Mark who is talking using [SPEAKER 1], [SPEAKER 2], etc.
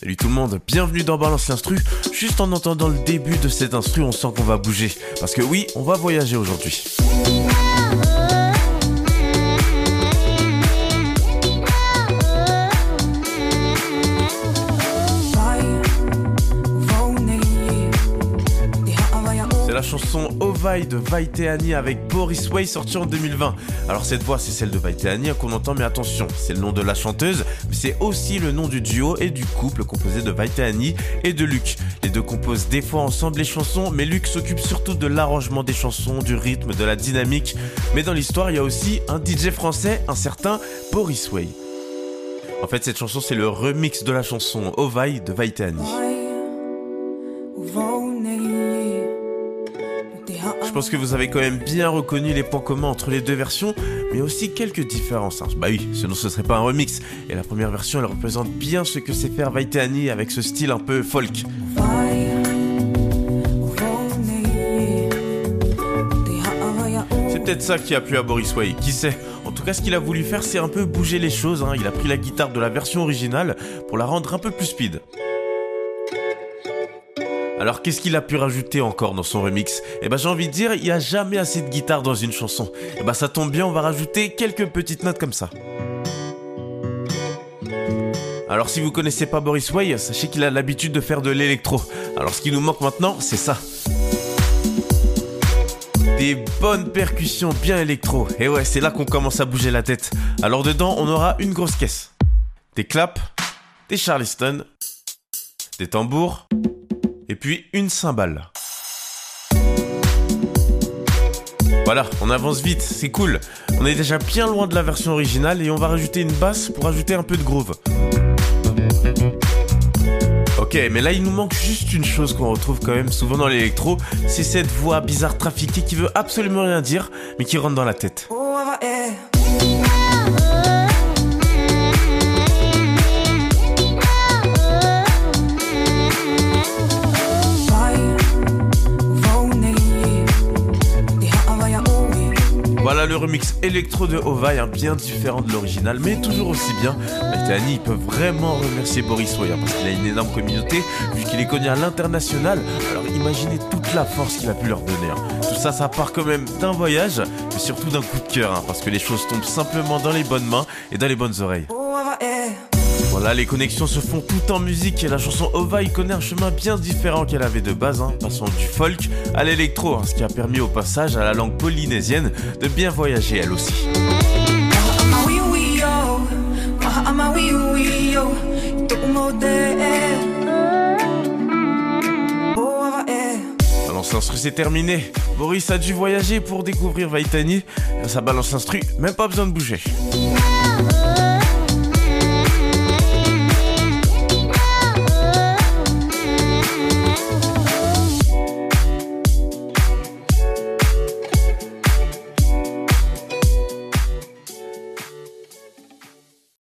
[SPEAKER 1] Salut tout le monde, bienvenue dans Balance l'Instru. Juste en entendant le début de cet instru, on sent qu'on va bouger. Parce que oui, on va voyager aujourd'hui. La chanson Ovaï de Vaiteani avec Boris Way sortie en 2020. Alors cette voix c'est celle de Vaiteani qu'on entend mais attention, c'est le nom de la chanteuse, mais c'est aussi le nom du duo et du couple composé de Vaiteani et de Luc. Les deux composent des fois ensemble les chansons, mais Luc s'occupe surtout de l'arrangement des chansons, du rythme, de la dynamique. Mais dans l'histoire il y a aussi un DJ français, un certain Boris Way. En fait cette chanson c'est le remix de la chanson Ovaï de Vaiteani. Pense que vous avez quand même bien reconnu les points communs entre les deux versions, mais aussi quelques différences. hein. Bah oui, sinon ce serait pas un remix. Et la première version, elle représente bien ce que sait faire Vaiteani avec ce style un peu folk. C'est peut-être ça qui a plu à Boris Way, qui sait En tout cas, ce qu'il a voulu faire, c'est un peu bouger les choses. hein. Il a pris la guitare de la version originale pour la rendre un peu plus speed. Alors qu'est-ce qu'il a pu rajouter encore dans son remix? Eh ben j'ai envie de dire, il n'y a jamais assez de guitare dans une chanson. Eh ben ça tombe bien, on va rajouter quelques petites notes comme ça. Alors si vous connaissez pas Boris Way, sachez qu'il a l'habitude de faire de l'électro. Alors ce qui nous manque maintenant, c'est ça. Des bonnes percussions bien électro. Et ouais, c'est là qu'on commence à bouger la tête. Alors dedans, on aura une grosse caisse. Des claps, des charleston, des tambours, puis une cymbale. Voilà, on avance vite, c'est cool. On est déjà bien loin de la version originale et on va rajouter une basse pour ajouter un peu de groove. Ok, mais là il nous manque juste une chose qu'on retrouve quand même souvent dans l'électro, c'est cette voix bizarre trafiquée qui veut absolument rien dire, mais qui rentre dans la tête. Voilà le remix électro de Ovaï, hein, bien différent de l'original, mais toujours aussi bien. Maitani, il peut vraiment remercier Boris hein, parce qu'il a une énorme communauté, vu qu'il est connu à l'international. Alors imaginez toute la force qu'il a pu leur donner. hein. Tout ça, ça part quand même d'un voyage, mais surtout d'un coup de cœur, hein, parce que les choses tombent simplement dans les bonnes mains et dans les bonnes oreilles. Voilà, les connexions se font tout en musique et la chanson Ovaï connaît un chemin bien différent qu'elle avait de base, hein, passant du folk à l'électro, hein, ce qui a permis au passage à la langue polynésienne de bien voyager elle aussi. Balance l'instru c'est terminé. Boris a dû voyager pour découvrir Vaitani. Ça balance l'instru, même pas besoin de bouger.